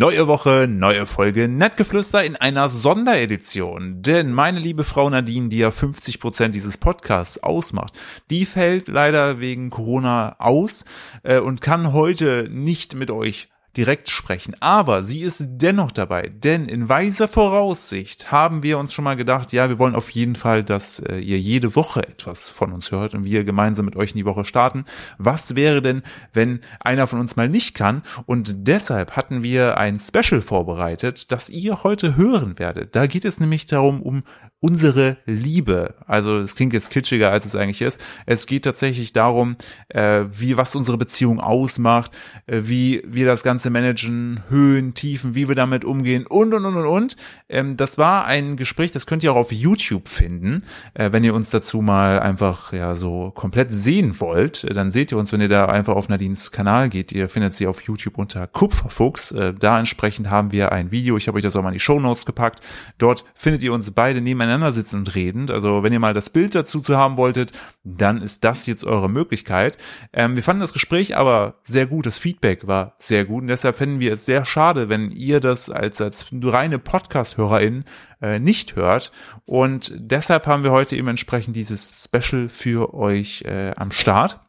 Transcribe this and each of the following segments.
Neue Woche, neue Folge Nettgeflüster in einer Sonderedition. Denn meine liebe Frau Nadine, die ja 50 Prozent dieses Podcasts ausmacht, die fällt leider wegen Corona aus äh, und kann heute nicht mit euch direkt sprechen. Aber sie ist dennoch dabei, denn in weiser Voraussicht haben wir uns schon mal gedacht, ja, wir wollen auf jeden Fall, dass äh, ihr jede Woche etwas von uns hört und wir gemeinsam mit euch in die Woche starten. Was wäre denn, wenn einer von uns mal nicht kann? Und deshalb hatten wir ein Special vorbereitet, das ihr heute hören werdet. Da geht es nämlich darum, um unsere Liebe. Also es klingt jetzt kitschiger, als es eigentlich ist. Es geht tatsächlich darum, äh, wie was unsere Beziehung ausmacht, äh, wie wir das Ganze managen, Höhen, Tiefen, wie wir damit umgehen und und und und und. Ähm, das war ein Gespräch, das könnt ihr auch auf YouTube finden, äh, wenn ihr uns dazu mal einfach ja so komplett sehen wollt. Äh, dann seht ihr uns, wenn ihr da einfach auf Nadines Kanal geht. Ihr findet sie auf YouTube unter Kupferfuchs. Äh, da entsprechend haben wir ein Video. Ich habe euch das auch mal in die Show Notes gepackt. Dort findet ihr uns beide nebeneinander nebeneinander sitzen und redend. Also wenn ihr mal das Bild dazu zu haben wolltet, dann ist das jetzt eure Möglichkeit. Ähm, wir fanden das Gespräch aber sehr gut. Das Feedback war sehr gut und deshalb fänden wir es sehr schade, wenn ihr das als, als reine Podcast-HörerInnen äh, nicht hört. Und deshalb haben wir heute eben entsprechend dieses Special für euch äh, am Start,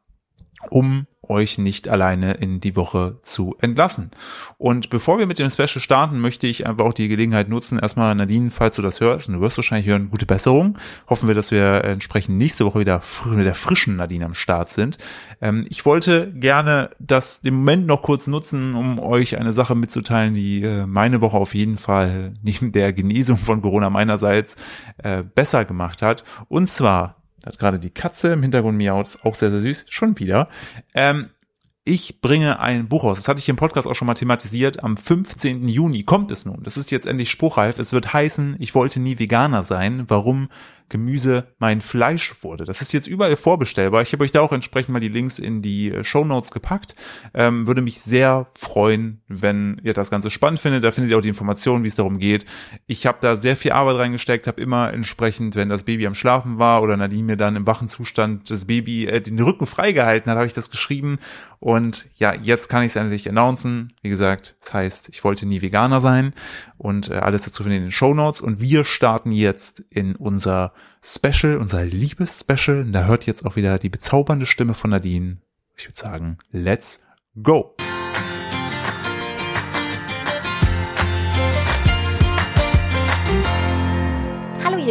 um euch nicht alleine in die Woche zu entlassen. Und bevor wir mit dem Special starten, möchte ich einfach auch die Gelegenheit nutzen, erstmal Nadine, falls du das hörst, und du wirst wahrscheinlich hören, gute Besserung. Hoffen wir, dass wir entsprechend nächste Woche wieder mit der frischen Nadine am Start sind. Ähm, ich wollte gerne das den Moment noch kurz nutzen, um euch eine Sache mitzuteilen, die äh, meine Woche auf jeden Fall neben der Genesung von Corona meinerseits äh, besser gemacht hat. Und zwar hat gerade die Katze im Hintergrund miaut, auch sehr, sehr süß, schon wieder. Ähm, ich bringe ein Buch aus. Das hatte ich im Podcast auch schon mal thematisiert. Am 15. Juni kommt es nun. Das ist jetzt endlich spruchreif. Es wird heißen, ich wollte nie Veganer sein. Warum Gemüse mein Fleisch wurde. Das ist jetzt überall vorbestellbar. Ich habe euch da auch entsprechend mal die Links in die äh, Show Notes gepackt. Ähm, würde mich sehr freuen, wenn ihr das Ganze spannend findet. Da findet ihr auch die Informationen, wie es darum geht. Ich habe da sehr viel Arbeit reingesteckt, habe immer entsprechend, wenn das Baby am Schlafen war oder Nadine mir dann im wachen Zustand das Baby äh, den Rücken freigehalten hat, habe ich das geschrieben. Und ja, jetzt kann ich es endlich announcen. Wie gesagt, das heißt, ich wollte nie Veganer sein und äh, alles dazu findet ihr in den Show Notes. Und wir starten jetzt in unser Special, unser Liebes-Special. Da hört jetzt auch wieder die bezaubernde Stimme von Nadine. Ich würde sagen, let's go!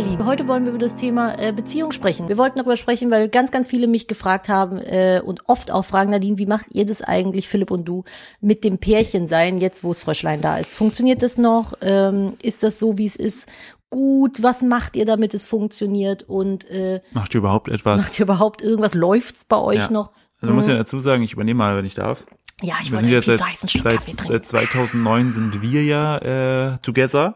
Ihr Lieben. Heute wollen wir über das Thema äh, Beziehung sprechen. Wir wollten darüber sprechen, weil ganz, ganz viele mich gefragt haben äh, und oft auch fragen, Nadine, wie macht ihr das eigentlich, Philipp und du, mit dem Pärchen sein, jetzt wo das Fröschlein da ist? Funktioniert das noch? Ähm, ist das so, wie es ist? Gut, was macht ihr, damit es funktioniert? Und äh, macht ihr überhaupt etwas? Macht ihr überhaupt irgendwas? Läuft's bei euch ja. noch? Also muss ja dazu sagen, ich übernehme mal, wenn ich darf. Ja, ich wollte jetzt seit, seit, seit 2009 sind wir ja äh, together,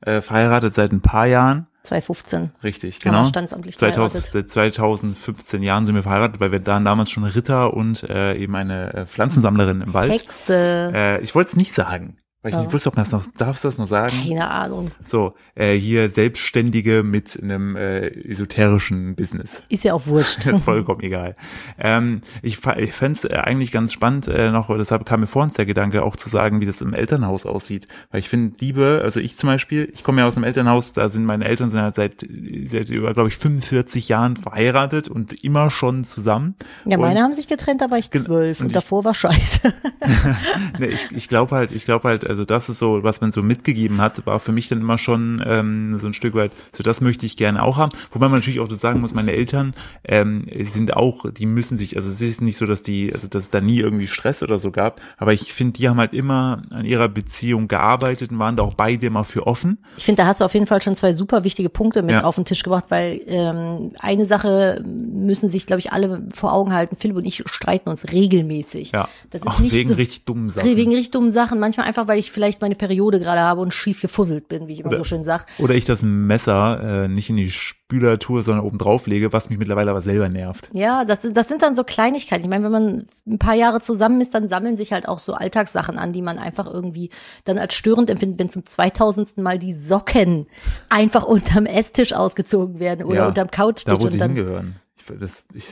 äh, verheiratet seit ein paar Jahren. 2015. Richtig, genau. Standesamtlich 2000, seit 2015 Jahren sind wir verheiratet, weil wir da damals schon Ritter und äh, eben eine äh, Pflanzensammlerin im Wald. Hexe. Äh, ich wollte es nicht sagen. Weil ich Ja. nicht wusste, ob man das noch, darfst du das noch sagen? Keine Ahnung. So, äh, hier Selbstständige mit einem äh, esoterischen Business. Ist ja auch wurscht. Das ist vollkommen egal. Ähm, ich ich fände es eigentlich ganz spannend, äh, noch, deshalb kam mir vor uns der Gedanke, auch zu sagen, wie das im Elternhaus aussieht. Weil ich finde, Liebe, also ich zum Beispiel, ich komme ja aus einem Elternhaus, da sind meine Eltern sind halt seit, seit über, glaube ich, 45 Jahren verheiratet und immer schon zusammen. Ja, meine und, haben sich getrennt, da war ich zwölf und und, ich- davor war scheiße. ne, ich, ich glaube halt, ich glaube halt, also das ist so, was man so mitgegeben hat, war für mich dann immer schon ähm, so ein Stück weit, so das möchte ich gerne auch haben. Wobei man natürlich auch das sagen muss, meine Eltern ähm, sind auch, die müssen sich, also es ist nicht so, dass die, also dass es da nie irgendwie Stress oder so gab, aber ich finde, die haben halt immer an ihrer Beziehung gearbeitet und waren da auch beide immer für offen. Ich finde, da hast du auf jeden Fall schon zwei super wichtige Punkte mit Ja. auf den Tisch gebracht, weil ähm, eine Sache müssen sich, glaube ich, alle vor Augen halten. Philipp und ich streiten uns regelmäßig. Ja, Das ist auch nicht wegen so, richtig dummen Sachen. Wegen richtig dummen Sachen. Manchmal einfach, weil ich vielleicht meine Periode gerade habe und schief gefusselt bin, wie ich immer so schön sag. Oder ich das Messer äh, nicht in die Spüler tue, sondern oben drauf lege, was mich mittlerweile aber selber nervt. Ja, das, das sind dann so Kleinigkeiten. Ich meine, wenn man ein paar Jahre zusammen ist, dann sammeln sich halt auch so Alltagssachen an, die man einfach irgendwie dann als störend empfindet, wenn zum 2000. Mal die Socken einfach unterm Esstisch ausgezogen werden oder Ja, unterm Couchtisch Da, wo sie dann hingehören. Ich, das, ich,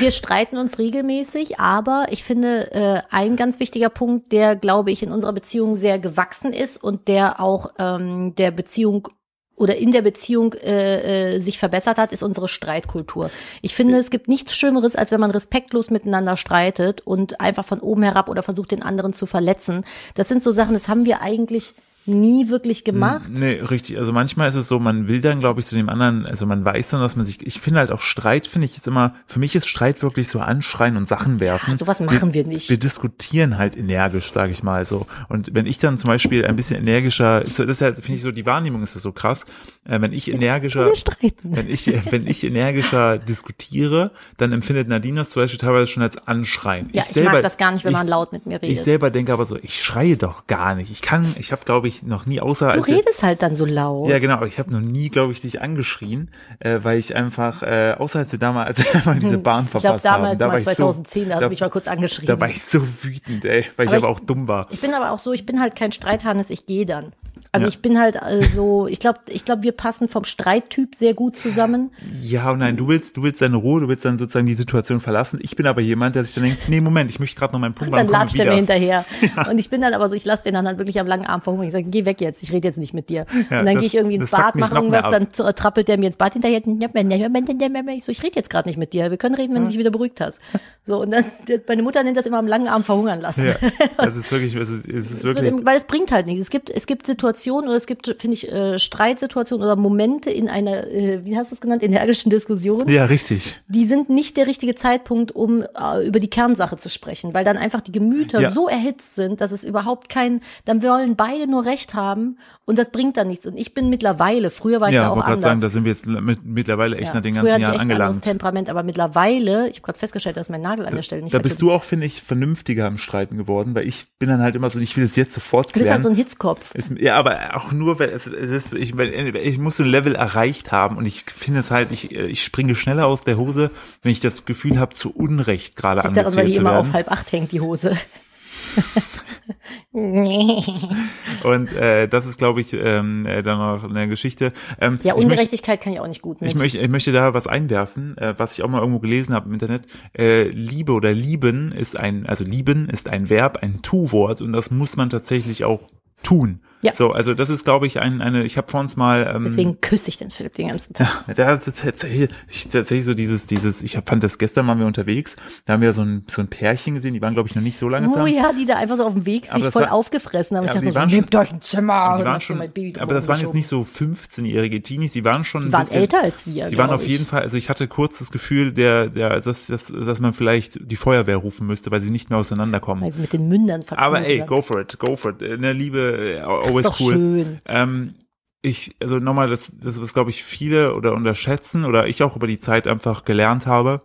wir streiten uns regelmäßig, aber ich finde, äh, ein ganz wichtiger Punkt, der, glaube ich, in unserer Beziehung sehr gewachsen ist und der auch ähm, der Beziehung oder in der Beziehung äh, äh, sich verbessert hat, ist unsere Streitkultur. Ich finde, es gibt nichts Schlimmeres, als wenn man respektlos miteinander streitet und einfach von oben herab oder versucht, den anderen zu verletzen. Das sind so Sachen, das haben wir eigentlich nie wirklich gemacht. Nee, richtig. Also manchmal ist es so, man will dann, glaube ich, zu dem anderen, also man weiß dann, dass man sich, ich finde halt auch Streit, finde ich, ist immer, für mich ist Streit wirklich so anschreien und Sachen werfen. Ja, sowas machen wir, wir nicht. Wir diskutieren halt energisch, sage ich mal so. Und wenn ich dann zum Beispiel ein bisschen energischer, das ist halt, finde ich so, die Wahrnehmung ist das so krass, äh, wenn ich energischer, wenn ich, wenn ich energischer diskutiere, dann empfindet Nadine das zum Beispiel teilweise schon als Anschreien. Ja, ich, ich selber, mag das gar nicht, wenn ich, man laut mit mir redet. Ich selber denke aber so, ich schreie doch gar nicht. Ich kann, ich habe, glaube ich, noch nie außer Du redest halt dann so laut. Ja, genau, aber ich habe noch nie, glaube ich, dich angeschrien, äh, weil ich einfach äh, außer als wir damals als wir mal diese hm. Bahn verpasst ich glaub, damals haben, da mal 2010, so, da hast du mich mal kurz angeschrien. Da war ich so wütend, ey, weil aber ich aber auch dumm war. Ich bin aber auch so, ich bin halt kein Streithannes, ich gehe dann. Also ja. ich bin halt also, ich glaube, ich glaube, wir passen vom Streittyp sehr gut zusammen. Ja und nein, du willst, du willst deine Ruhe, du willst dann sozusagen die Situation verlassen. Ich bin aber jemand, der sich dann denkt, nee, Moment, ich möchte gerade noch meinen Punkt machen. Dann latscht er mir hinterher. Ja. Und ich bin dann aber so, ich lasse den dann halt wirklich am langen Arm verhungern. Ich sage, geh weg jetzt, ich rede jetzt nicht mit dir. Ja, und dann gehe ich irgendwie ins Bad, mache irgendwas, dann trappelt der mir ins Bad hinterher. Ich so, ich rede jetzt gerade nicht mit dir. Wir können reden, wenn du dich wieder beruhigt hast. So, und dann, meine Mutter nennt das immer am langen Arm verhungern lassen. Ja, das ist wirklich, es ist, es ist wirklich. Weil es bringt halt nichts. Es gibt, es gibt Situationen oder es gibt, finde ich, äh, Streitsituationen oder Momente in einer, äh, wie hast du es genannt, energischen Diskussion. Ja, richtig. Die sind nicht der richtige Zeitpunkt, um äh, über die Kernsache zu sprechen, weil dann einfach die Gemüter ja. so erhitzt sind, dass es überhaupt kein, dann wollen beide nur Recht haben und das bringt dann nichts. Und ich bin mittlerweile, früher war ich ja, da auch anders. Ja, ich sagen, da sind wir jetzt mit, mittlerweile echt ja, nach den ganzen Jahren angelangt. Temperament, aber mittlerweile, ich habe gerade festgestellt, dass mein Nagel an der Stelle nicht Da bist du auch, finde ich, vernünftiger im Streiten geworden, weil ich bin dann halt immer so, ich will es jetzt sofort klären. Du bist halt so ein Hitzkopf. Ist, ja, aber auch nur, weil es, es ist, ich, ich muss so ein Level erreicht haben und ich finde es halt, ich, ich springe schneller aus der Hose, wenn ich das Gefühl habe, zu Unrecht gerade zu werden. weil die immer auf halb acht hängt, die Hose. und äh, das ist, glaube ich, ähm, äh, dann noch eine Geschichte. Ähm, ja, Ungerechtigkeit möchte, kann ich auch nicht gut mit. Ich möchte, ich möchte da was einwerfen, äh, was ich auch mal irgendwo gelesen habe im Internet. Äh, Liebe oder lieben ist ein, also lieben ist ein Verb, ein Tu-Wort und das muss man tatsächlich auch tun. Ja. So, also das ist, glaube ich, ein, eine, ich habe vor uns mal. Ähm, Deswegen küsse ich den Philipp den ganzen Tag. Ja, der hat tatsächlich, tatsächlich so dieses, dieses, ich hab, fand das gestern waren wir unterwegs, da haben wir so ein, so ein Pärchen gesehen, die waren, glaube ich, noch nicht so lange zusammen. Oh ja, die da einfach so auf dem Weg sich voll war, aufgefressen haben. Ja, ich dachte so, nehmt euch ein Zimmer. Die waren schon, aber das waren jetzt nicht so 15-jährige Teenies, die waren schon. Die waren bisschen, älter als wir. Die waren auf jeden Fall, also ich hatte kurz das Gefühl, der, der, dass, dass, dass man vielleicht die Feuerwehr rufen müsste, weil sie nicht mehr auseinanderkommen. Weil sie mit den Mündern Aber ey, go for it, go for it. Eine Liebe, äh, always cool. Schön. Ähm, ich, also nochmal, das, das was glaube ich viele oder unterschätzen oder ich auch über die Zeit einfach gelernt habe,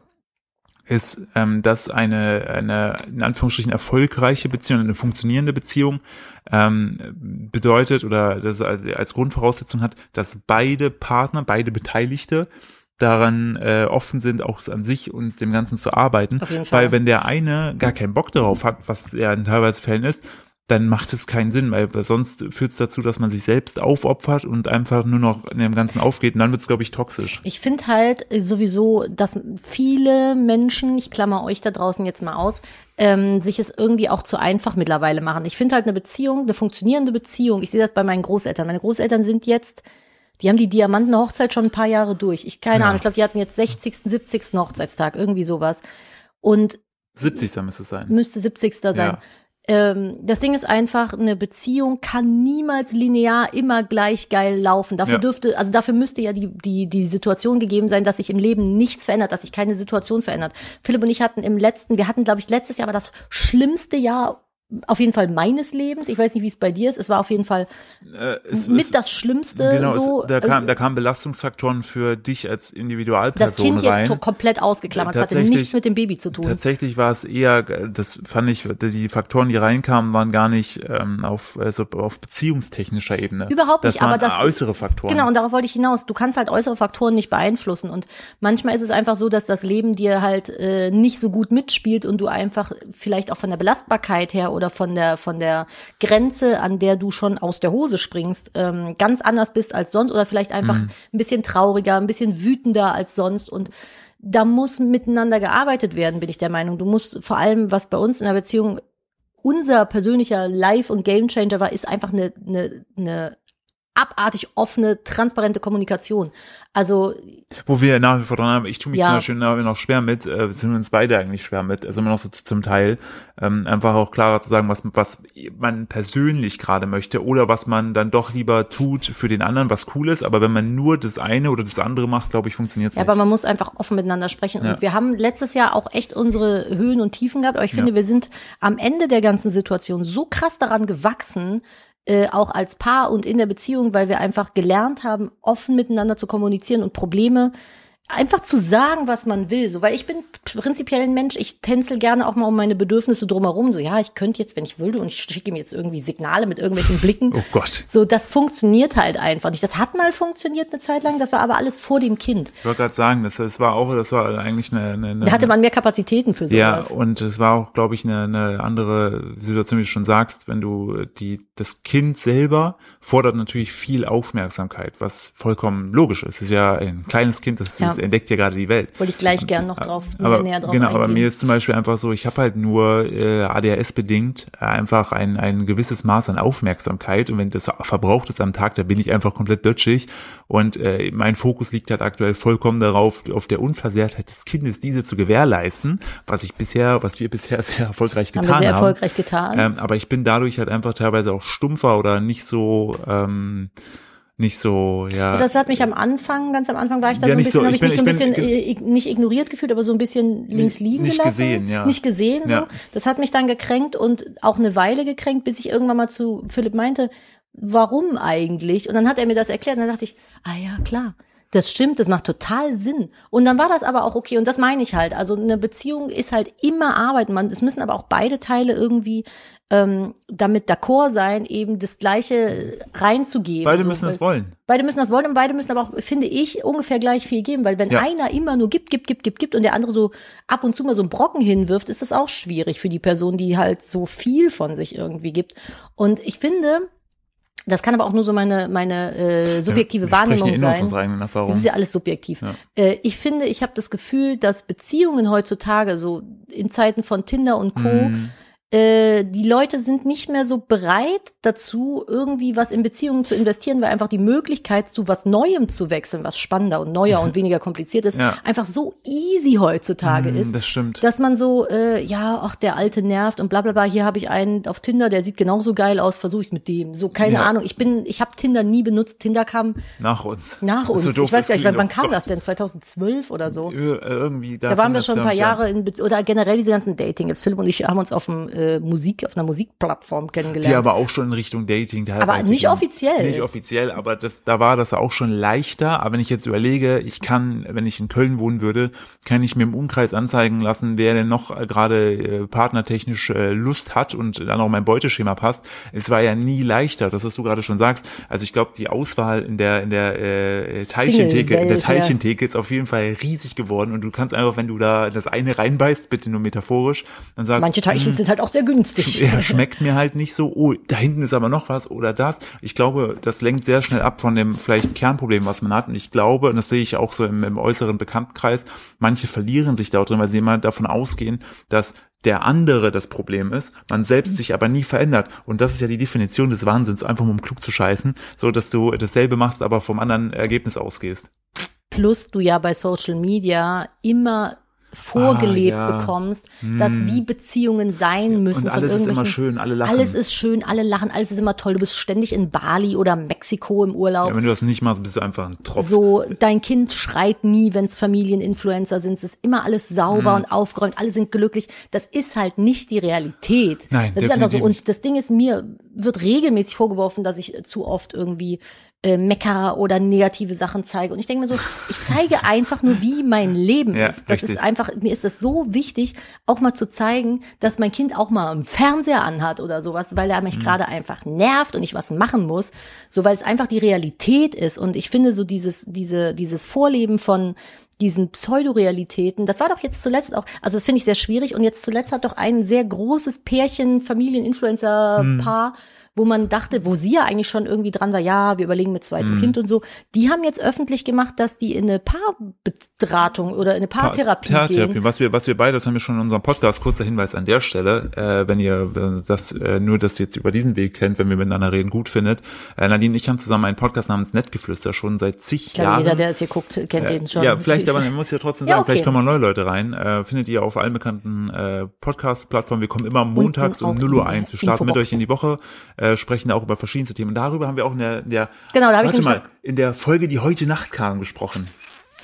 ist, ähm, dass eine, eine in Anführungsstrichen erfolgreiche Beziehung, eine funktionierende Beziehung ähm, bedeutet oder das als Grundvoraussetzung hat, dass beide Partner, beide Beteiligte daran äh, offen sind, auch an sich und dem Ganzen zu arbeiten. Weil wenn der eine gar keinen Bock darauf hat, was ja in teilweise Fällen ist, dann macht es keinen Sinn, weil sonst führt es dazu, dass man sich selbst aufopfert und einfach nur noch in dem Ganzen aufgeht und dann wird es, glaube ich, toxisch. Ich finde halt sowieso, dass viele Menschen, ich klammer euch da draußen jetzt mal aus, ähm, sich es irgendwie auch zu einfach mittlerweile machen. Ich finde halt eine Beziehung, eine funktionierende Beziehung, ich sehe das bei meinen Großeltern. Meine Großeltern sind jetzt die haben die Diamantenhochzeit schon ein paar Jahre durch. Ich keine ja. Ahnung, ich glaube, die hatten jetzt 60., 70. Hochzeitstag, irgendwie sowas. Und 70. müsste es sein. Müsste 70. sein. Ja ähm, das Ding ist einfach, eine Beziehung kann niemals linear immer gleich geil laufen. Dafür ja. dürfte, also dafür müsste ja die, die, die Situation gegeben sein, dass sich im Leben nichts verändert, dass sich keine Situation verändert. Philipp und ich hatten im letzten, wir hatten, glaube ich, letztes Jahr war das schlimmste Jahr auf jeden Fall meines Lebens. Ich weiß nicht, wie es bei dir ist. Es war auf jeden Fall äh, es, mit es, das Schlimmste. Genau, so, es, da, kam, äh, da kamen Belastungsfaktoren für dich als Individualperson Das Kind rein. jetzt komplett ausgeklammert. Das hatte nichts mit dem Baby zu tun. Tatsächlich war es eher, das fand ich, die Faktoren, die reinkamen, waren gar nicht ähm, auf, also auf beziehungstechnischer Ebene. Überhaupt nicht, das waren aber das äußere Faktoren. Genau, und darauf wollte ich hinaus. Du kannst halt äußere Faktoren nicht beeinflussen. Und manchmal ist es einfach so, dass das Leben dir halt äh, nicht so gut mitspielt und du einfach vielleicht auch von der Belastbarkeit her oder von der von der Grenze, an der du schon aus der Hose springst, ähm, ganz anders bist als sonst oder vielleicht einfach mhm. ein bisschen trauriger, ein bisschen wütender als sonst und da muss miteinander gearbeitet werden, bin ich der Meinung. Du musst vor allem, was bei uns in der Beziehung unser persönlicher Life- und Gamechanger war, ist einfach eine, eine, eine abartig offene, transparente Kommunikation. Also wo wir nach wie vor dran haben, ich tue mich Ja. zum Beispiel noch, noch schwer mit, äh, sind uns beide eigentlich schwer mit, also immer noch so zum Teil, ähm, einfach auch klarer zu sagen, was, was man persönlich gerade möchte oder was man dann doch lieber tut für den anderen, was cool ist, aber wenn man nur das eine oder das andere macht, glaube ich, funktioniert es Ja, nicht. aber man muss einfach offen miteinander sprechen. Ja. Und wir haben letztes Jahr auch echt unsere Höhen und Tiefen gehabt. Aber ich finde, Ja. wir sind am Ende der ganzen Situation so krass daran gewachsen, äh, auch als Paar und in der Beziehung, weil wir einfach gelernt haben, offen miteinander zu kommunizieren und Probleme einfach zu sagen, was man will. So, weil ich bin prinzipiell ein Mensch, ich tänzel gerne auch mal um meine Bedürfnisse drumherum. So, ja, ich könnte jetzt, wenn ich würde, und ich schicke ihm jetzt irgendwie Signale mit irgendwelchen Blicken. oh Gott. So, das funktioniert halt einfach nicht. Das hat mal funktioniert eine Zeit lang, das war aber alles vor dem Kind. Ich wollte gerade sagen, das, das war auch, das war eigentlich eine, eine, eine Da hatte man mehr Kapazitäten für Ja, sowas. und es war auch, glaube ich, eine, eine andere Situation, wie du schon sagst, wenn du die, das Kind selber fordert natürlich viel Aufmerksamkeit, was vollkommen logisch ist. Es ist ja ein kleines Kind, das, Ja. Das entdeckt ja gerade die Welt. Wollte ich gleich gern noch drauf, aber, näher drauf genau, aber eingehen. mir ist zum Beispiel einfach so, ich habe halt nur äh, ADHS bedingt äh, einfach ein, ein gewisses Maß an Aufmerksamkeit und wenn das verbraucht ist am Tag, da bin ich einfach komplett dötschig und äh, mein Fokus liegt halt aktuell vollkommen darauf, auf der Unversehrtheit des Kindes diese zu gewährleisten, was ich bisher, was wir bisher sehr erfolgreich haben getan wir haben. sehr erfolgreich getan. Ähm, aber ich bin dadurch halt einfach teilweise auch stumpfer oder nicht so ähm, nicht so, ja. das hat mich am Anfang, ganz am Anfang war ich da Ja, so ein nicht bisschen, so, habe ich ich mich so ein bin- ich bisschen bin- äh, nicht ignoriert gefühlt, aber so ein bisschen links liegen nicht gelassen. gesehen, ja. Nicht gesehen, so. Ja. Das hat mich dann gekränkt und auch eine Weile gekränkt, bis ich irgendwann mal zu Philipp meinte, warum eigentlich? Und dann hat er mir das erklärt und dann dachte ich, ah ja, klar. Das stimmt, das macht total Sinn. Und dann war das aber auch okay. Und das meine ich halt. Also eine Beziehung ist halt immer Arbeit. Man, es müssen aber auch beide Teile irgendwie ähm, damit d'accord sein, eben das Gleiche reinzugeben. Beide So, müssen weil- es wollen. Beide müssen das wollen und beide müssen aber auch, finde ich, ungefähr gleich viel geben, weil wenn Ja. einer immer nur gibt, gibt, gibt, gibt, gibt und der andere so ab und zu mal so einen Brocken hinwirft, ist das auch schwierig für die Person, die halt so viel von sich irgendwie gibt. Und ich finde, das kann aber auch nur so meine, meine äh, subjektive sprechen Wahrnehmung ja eh sein. Es ist ja alles subjektiv. Ja. Äh, ich finde, ich habe das Gefühl, dass Beziehungen heutzutage, so in Zeiten von Tinder und Co., Mhm. Äh, die Leute sind nicht mehr so bereit dazu, irgendwie was in Beziehungen zu investieren, weil einfach die Möglichkeit zu was Neuem zu wechseln, was spannender und neuer und weniger kompliziert ist, Ja. einfach so easy heutzutage Mhm, ist. Das stimmt. Dass man so, äh, ja, ach, der Alte nervt und bla bla bla, hier habe ich einen auf Tinder, der sieht genauso geil aus, versuche ich mit dem. So, keine Ja. Ahnung. Ich bin, ich habe Tinder nie benutzt. Tinder kam Nach uns. nach uns. so doof, ich weiß gar nicht, wann, wann kam das denn? 2012 oder so? Ir- Irgendwie Da waren wir schon ein paar Jahre. In, oder generell diese ganzen Dating-Apps. Philipp und ich haben uns auf dem äh, Musik, auf einer Musikplattform kennengelernt. Die aber auch schon in Richtung Dating teilweise. Aber nicht offiziell. Nicht offiziell, aber das, da war das auch schon leichter. Aber wenn ich jetzt überlege, ich kann, wenn ich in Köln wohnen würde, kann ich mir im Umkreis anzeigen lassen, wer denn noch äh, gerade äh, partnertechnisch äh, Lust hat und dann auch mein Beuteschema passt. Es war ja nie leichter, das was du gerade schon sagst. Also ich glaube, die Auswahl in der in der äh, Teilchentheke, in der. Teilchentheke ist auf jeden Fall riesig geworden und du kannst einfach, wenn du da das eine reinbeißt, bitte nur metaphorisch, dann sagst Manche Teilchen sind halt auch sehr günstig. ja, schmeckt mir halt nicht so, oh, da hinten ist aber noch was oder das. Ich glaube, das lenkt sehr schnell ab von dem vielleicht Kernproblem, was man hat. Und ich glaube, und das sehe ich auch so im, im äußeren Bekanntkreis, manche verlieren sich da drin, weil sie immer davon ausgehen, dass der andere das Problem ist, man selbst sich aber nie verändert. Und das ist ja die Definition des Wahnsinns, einfach um klug zu scheißen, so dass du dasselbe machst, aber vom anderen Ergebnis ausgehst. Plus du ja bei Social Media immer vorgelebt Ah, ja. bekommst, dass wie Beziehungen sein müssen. Und alles ist immer schön, alle lachen. Alles ist schön, alle lachen, alles ist immer toll. Du bist ständig in Bali oder Mexiko im Urlaub. Ja, wenn du das nicht machst, bist du einfach ein Tropf. So, dein Kind schreit nie, wenn es Familieninfluencer sind. Es ist immer alles sauber Mhm. und aufgeräumt, alle sind glücklich. Das ist halt nicht die Realität. Nein, das ist einfach so. Und das Ding ist, mir wird regelmäßig vorgeworfen, dass ich zu oft irgendwie äh, mecker oder negative Sachen zeige. Und ich denke mir so, ich zeige einfach nur, wie mein Leben Ja, ist. Das richtig. ist einfach, mir ist das so wichtig, auch mal zu zeigen, dass mein Kind auch mal einen Fernseher anhat oder sowas, weil er Mhm. mich gerade einfach nervt und ich was machen muss. So, weil es einfach die Realität ist. Und ich finde so dieses, diese, dieses Vorleben von diesen Pseudorealitäten, das war doch jetzt zuletzt auch, also das finde ich sehr schwierig und jetzt zuletzt hat doch ein sehr großes Pärchen, Familien-Influencer-Paar wo man dachte, wo sie ja eigentlich schon irgendwie dran war, ja, wir überlegen mit zweitem Mhm. Kind und so, die haben jetzt öffentlich gemacht, dass die in eine Paarberatung oder in eine Paartherapie Paartherapie. gehen. Was wir, was wir beide, das haben wir schon in unserem Podcast, kurzer Hinweis an der Stelle, äh, wenn ihr äh, das äh, nur das jetzt über diesen Weg kennt, wenn wir miteinander reden, gut findet. Äh, Nadine und ich haben zusammen einen Podcast namens Nettgeflüster schon seit zig Ich glaube, Jahren. jeder, der es hier guckt, kennt den schon. Ja, vielleicht, aber man muss ja trotzdem Ja, sagen, okay. vielleicht kommen neue Leute rein. Äh, findet ihr auf allen bekannten äh, Podcast-Plattformen. Wir kommen immer montags um in 0 Uhr der 1. Wir starten mit Infobox. euch in die Woche, äh, sprechen auch über verschiedenste Themen. Und darüber haben wir auch in der, in der Genau, da hab ich warte nämlich mal, in der Folge, die heute Nacht kam, gesprochen.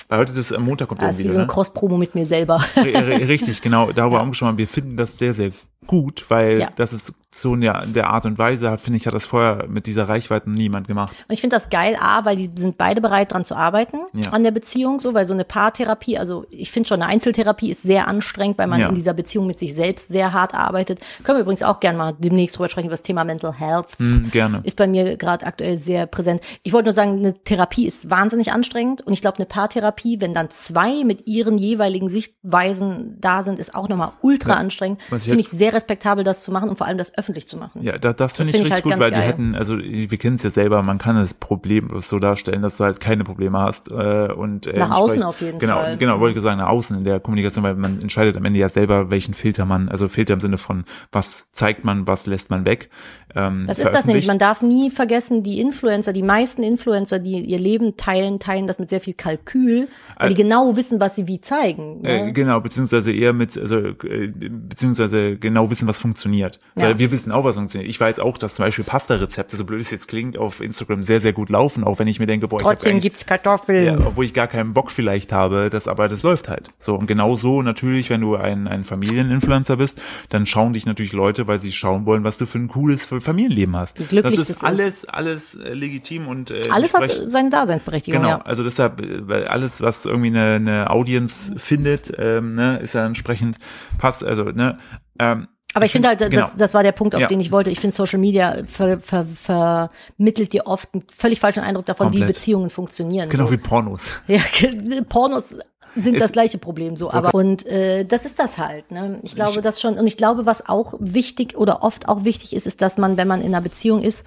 Weil heute das am Montag kommt Das ist irgendwie, wie so eine ne? Cross-Promo mit mir selber. R- Richtig, genau, darüber haben wir schon mal, wir finden das sehr, sehr gut, weil Ja. das ist so in der, in der Art und Weise, finde ich, hat das vorher mit dieser Reichweite niemand gemacht. Und ich finde das geil, A, weil die sind beide bereit dran zu arbeiten Ja. an der Beziehung, so, weil so eine Paartherapie, also ich finde schon, eine Einzeltherapie ist sehr anstrengend, weil man Ja. in dieser Beziehung mit sich selbst sehr hart arbeitet. Können wir übrigens auch gerne mal demnächst drüber sprechen, über das Thema Mental Health. Hm, gerne. Ist bei mir gerade aktuell sehr präsent. Ich wollte nur sagen, eine Therapie ist wahnsinnig anstrengend und ich glaube, eine Paartherapie, wenn dann zwei mit ihren jeweiligen Sichtweisen da sind, ist auch nochmal ultra Ja. anstrengend. Finde halt- ich sehr respektabel, das zu machen und vor allem das öffentlich zu machen. Ja, da, das finde ich find ich richtig halt gut, weil die geil. hätten, also wir kennen es ja selber, man kann es problemlos so darstellen, dass du halt keine Probleme hast äh, und äh, Nach außen auf jeden genau, Fall. Genau, wollte ich sagen, nach außen in der Kommunikation, weil man entscheidet am Ende ja selber, welchen Filter man, also Filter im Sinne von, was zeigt man, was lässt man weg. Ähm, Das ist das nämlich. Man darf nie vergessen, die Influencer, die meisten Influencer, die ihr Leben teilen, teilen das mit sehr viel Kalkül, weil die genau wissen, was sie wie zeigen. Äh, Ne? genau, beziehungsweise eher mit, also äh, beziehungsweise genau wissen, was funktioniert. So, Ja. Wir wissen auch, was funktioniert. Ich weiß auch, dass zum Beispiel Pasta-Rezepte, so blöd es jetzt klingt, auf Instagram sehr, sehr gut laufen, auch wenn ich mir denke, boah, ich Trotzdem eigentlich- gibt's Kartoffeln. Ja, obwohl ich gar keinen Bock vielleicht habe, das aber das läuft halt. So und genau so natürlich, wenn du ein, ein Familieninfluencer bist, dann schauen dich natürlich Leute, weil sie schauen wollen, was du für ein cooles Familienleben hast. Wie glücklich das das ist ist. alles alles äh, legitim und äh, Alles hat seine Daseinsberechtigung, Genau, ja. also deshalb, äh, alles, was irgendwie eine, eine Audience findet, ähm, ne, ist ja entsprechend passt, also, ne, ähm, Aber ich finde halt, das, genau. das war der Punkt, auf Ja. den ich wollte. Ich finde, Social Media ver, ver, vermittelt dir oft einen völlig falschen Eindruck davon, wie Komplett. Beziehungen funktionieren. genau so. wie Pornos. Ja, Pornos sind das gleiche Problem so, aber und äh, das ist das halt. Ne? Ich glaube das schon und ich glaube, was auch wichtig oder oft auch wichtig ist, ist, dass man, wenn man in einer Beziehung ist,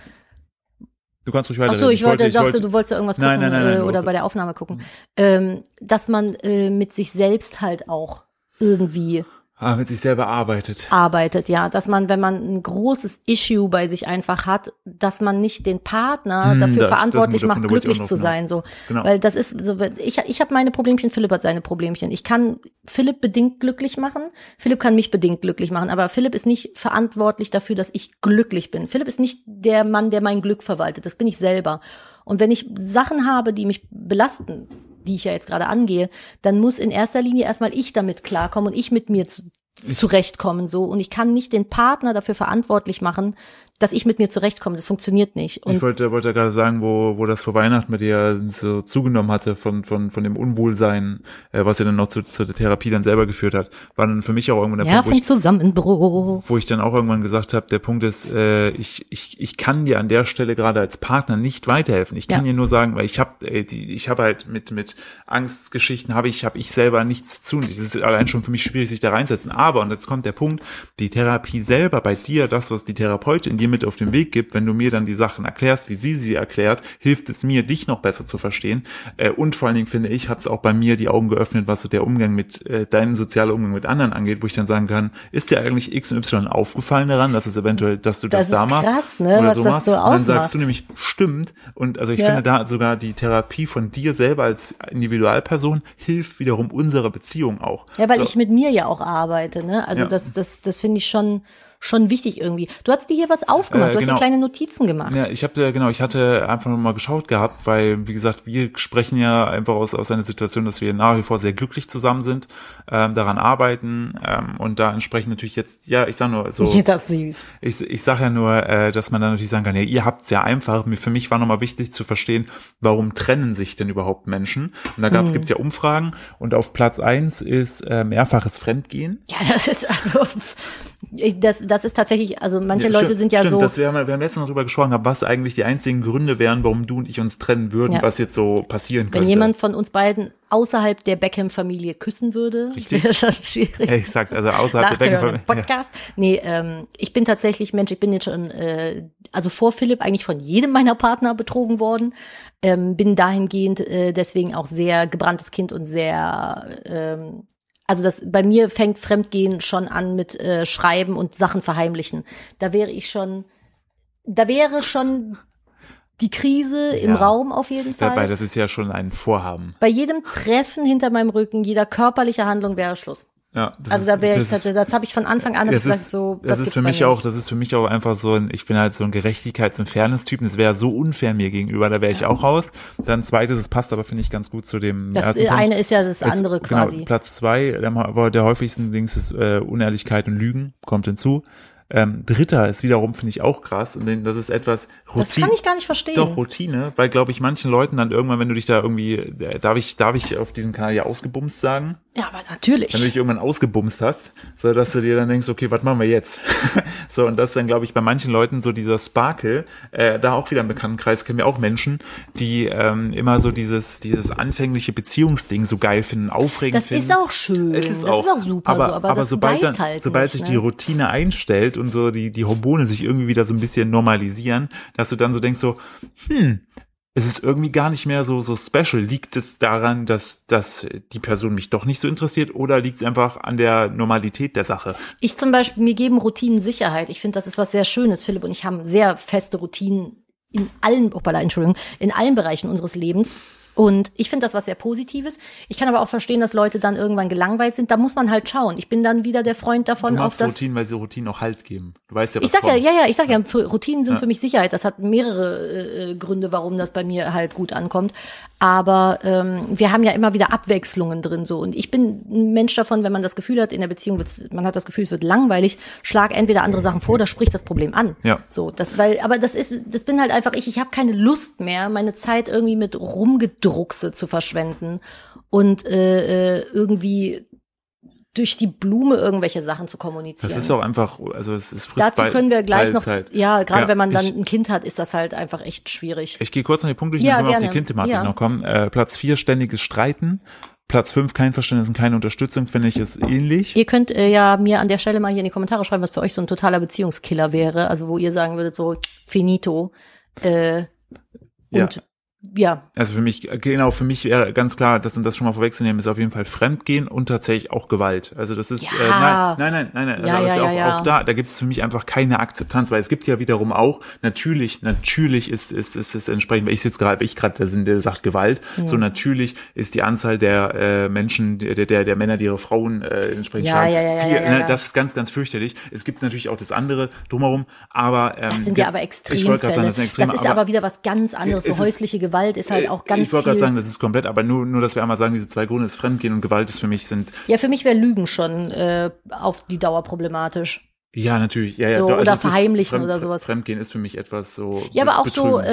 Du kannst ruhig ach weiter. so, ich wollte, dachte, du wolltest da irgendwas gucken Nein, nein, nein, nein, äh, oder bei der Aufnahme gucken, ähm, dass man äh, mit sich selbst halt auch irgendwie ah, mit sich selber arbeitet. arbeitet, ja, dass man, wenn man ein großes Issue bei sich einfach hat, dass man nicht den Partner Hm, dafür das- das verantwortlich guter macht, Punkt, glücklich zu sein, so, Genau. weil das ist so, ich ich habe meine Problemchen, Philipp hat seine Problemchen. Ich kann Philipp bedingt glücklich machen, Philipp kann mich bedingt glücklich machen, aber Philipp ist nicht verantwortlich dafür, dass ich glücklich bin. Philipp ist nicht der Mann, der mein Glück verwaltet, das bin ich selber. Und wenn ich Sachen habe, die mich belasten, die ich ja jetzt gerade angehe, dann muss in erster Linie erstmal ich damit klarkommen und ich mit mir zu, zurechtkommen so. Und ich kann nicht den Partner dafür verantwortlich machen, dass ich mit mir zurechtkomme. Das funktioniert nicht. Ich Und wollte, wollte gerade sagen, wo, wo das vor Weihnachten mit dir so zugenommen hatte von, von, von dem Unwohlsein, äh, was ja dann noch zu, zu der Therapie dann selber geführt hat, war dann für mich auch irgendwann der ja, Punkt, wo ich, Zusammenbruch. wo ich dann auch irgendwann gesagt habe, der Punkt ist, äh, ich, ich, ich kann dir an der Stelle gerade als Partner nicht weiterhelfen. Ich kann Ja. dir nur sagen, weil ich habe ich habe halt mit mit Angstgeschichten habe ich habe ich selber nichts zu tun. Das ist allein schon für mich schwierig, sich da reinsetzen. Aber und jetzt kommt der Punkt, die Therapie selber bei dir, das was die Therapeutin dir mit auf den Weg gibt, wenn du mir dann die Sachen erklärst, wie sie sie erklärt, hilft es mir, dich noch besser zu verstehen. Äh, und vor allen Dingen finde ich, hat es auch bei mir die Augen geöffnet, was so der Umgang mit äh, deinen sozialer Umgang mit anderen angeht, wo ich dann sagen kann, ist dir eigentlich X und Y aufgefallen daran, dass es eventuell, dass du das, Das da machst krass, ne, oder was so das machst. so und dann sagst du nämlich, stimmt. Und also ich Ja. finde da sogar die Therapie von dir selber als Individualperson hilft wiederum unserer Beziehung auch. Ja, weil so. ich mit mir ja auch arbeite, ne? Also Ja. das, das, das finde ich schon, schon wichtig irgendwie. Du hast dir hier was aufgemacht, Äh, du hast dir genau. kleine Notizen gemacht. Ja, ich habe genau, ich hatte einfach noch mal geschaut gehabt, weil wie gesagt, wir sprechen ja einfach aus aus einer Situation, dass wir nach wie vor sehr glücklich zusammen sind, ähm, daran arbeiten ähm, und da entsprechend natürlich jetzt, ja, ich sag nur so, Ja, das süß. ich, ich sage ja nur, äh, dass man dann natürlich sagen kann, ja, ihr habt's ja einfach. Mir für mich war nochmal wichtig zu verstehen, warum trennen sich denn überhaupt Menschen? Und da gab's gibt's ja Umfragen und auf Platz eins ist äh, mehrfaches Fremdgehen. Ja, das ist also, das, das ist tatsächlich, also manche Ja, Leute sind ja stimmt, so. Dass wir, haben, wir haben letztens noch drüber gesprochen, was eigentlich die einzigen Gründe wären, warum du und ich uns trennen würden, Ja. was jetzt so passieren könnte. Wenn jemand von uns beiden außerhalb der Beckham-Familie küssen würde, Richtig. wäre schon schwierig. Exakt, also außerhalb der Beckenfamilie. Podcast. Nee, ähm, ich bin tatsächlich, Mensch, ich bin jetzt schon, äh, also vor Philipp eigentlich von jedem meiner Partner betrogen worden. Ähm, bin dahingehend äh, deswegen auch sehr gebranntes Kind und sehr, ähm, also das bei mir fängt Fremdgehen schon an mit äh, Schreiben und Sachen verheimlichen. Da wäre ich schon, da wäre schon die Krise im Ja. Raum auf jeden Fall. Dabei, das ist ja schon ein Vorhaben. Bei jedem Treffen hinter meinem Rücken, jeder körperliche Handlung wäre Schluss. Ja, das Also ist, da wäre ich, das das, das habe ich von Anfang an das gesagt, ist, so, das ist gibt's für mich auch, das ist für mich auch einfach so ein, ich bin halt so ein Gerechtigkeits- und Fairness-Typ, das wäre so unfair mir gegenüber, da wäre ich auch raus. Dann zweites, es passt aber, finde ich, ganz gut zu dem Das ersten äh, Punkt. eine ist ja das Es- andere genau, quasi. Platz zwei, der, aber der häufigsten Dings ist äh, Unehrlichkeit und Lügen, kommt hinzu. Ähm, dritter ist wiederum, finde ich, auch krass, und das ist etwas Das Routine. kann ich gar nicht verstehen. Doch, Routine, weil, glaube ich, manchen Leuten dann irgendwann, wenn du dich da irgendwie, äh, darf ich, darf ich auf diesem Kanal ja ausgebumst sagen? Ja, aber natürlich. wenn du dich irgendwann ausgebumst hast, so dass du dir dann denkst, okay, was machen wir jetzt? so und das ist dann glaube ich bei manchen Leuten so dieser Sparkle, äh, da auch wieder im Bekanntenkreis kennen wir auch Menschen, die ähm, immer so dieses dieses anfängliche Beziehungsding so geil finden, aufregend Das finden. ist auch schön. Es ist das auch, ist auch super aber, so, aber, aber das sobald, dann, halt sobald nicht, sich ne? die Routine einstellt und so die, die Hormone sich irgendwie wieder so ein bisschen normalisieren, dass du dann so denkst so, hm, es ist irgendwie gar nicht mehr so, so special. Liegt es daran, dass, dass die Person mich doch nicht so interessiert oder liegt es einfach an der Normalität der Sache? Ich zum Beispiel, mir geben Routinen Sicherheit. Ich finde, das ist was sehr Schönes. Philipp und ich haben sehr feste Routinen in allen, hoppala, Entschuldigung, in allen Bereichen unseres Lebens. Und ich finde das was sehr Positives. Ich kann aber auch verstehen, dass Leute dann irgendwann gelangweilt sind. Da muss man halt schauen. Ich bin dann wieder der Freund Du davon, auf machst das. Routinen, weil sie Routinen auch Halt geben. Du weißt ja, was Ich sag ja, kommt. ja, ja, ich sag ja, für- Routinen sind Ja. für mich Sicherheit. Das hat mehrere äh, Gründe, warum das bei mir halt gut ankommt. Aber ähm, wir haben ja immer wieder Abwechslungen drin so. Und ich bin ein Mensch davon, wenn man das Gefühl hat, in der Beziehung wird's, man hat das Gefühl, es wird langweilig, schlag entweder andere Sachen vor oder sprich das Problem an. Ja. So, das, weil, aber das ist, das bin halt einfach ich. Ich habe keine Lust mehr, meine Zeit irgendwie mit Rumgedruckse zu verschwenden und äh, äh, irgendwie durch die Blume irgendwelche Sachen zu kommunizieren. Das ist auch einfach, also es ist Dazu können wir gleich noch, Ballzeit. ja, gerade Ja, wenn man dann ich- ein Kind hat, ist das halt einfach echt schwierig. Ich gehe kurz noch die Punkte durch, Ja, wir auf die gerne. Kindthematik Ja. noch kommen. Äh, Platz vier ständiges Streiten. Platz fünf kein Verständnis und keine Unterstützung, finde ich, ist ähnlich. Ihr könnt äh, ja mir an der Stelle mal hier in die Kommentare schreiben, was für euch so ein totaler Beziehungskiller wäre, also wo ihr sagen würdet, so finito. Äh, und ja, Also für mich, genau, für mich wäre ganz klar, dass um das schon mal vorwegzunehmen, ist auf jeden Fall Fremdgehen und tatsächlich auch Gewalt. Also das ist, Ja. äh, nein, nein, nein, nein, nein. Ja, also ja, ist ja, auch, ja. auch da, da gibt es für mich einfach keine Akzeptanz, weil es gibt ja wiederum auch, natürlich, natürlich ist, ist, ist es entsprechend, weil ich jetzt gerade, ich gerade der Sinn, der sagt Gewalt, so natürlich ist die Anzahl der äh, Menschen, der, der, der Männer, die ihre Frauen äh, entsprechend Ja, schlagen, ja, ja, ja, viel, ja, ja, ne, ja. das ist ganz, ganz fürchterlich. Es gibt natürlich auch das andere drumherum, aber ähm, das sind ja aber Ich wollte gerade sagen, Extremfälle. das sind Extreme, das ist aber, wieder was ganz anderes. Es So häusliche Gewalt ist halt auch ganz ich wollte gerade sagen, das ist komplett, aber nur, nur, dass wir einmal sagen, diese zwei Gründe ist Fremdgehen und Gewalt ist für mich sind, ja, für mich wäre Lügen schon äh, auf die Dauer problematisch. Ja, natürlich, ja, ja. So, doch, oder Verheimlichen oder sowas. Fremdgehen ist für mich etwas so. Ja, aber auch so betrügen.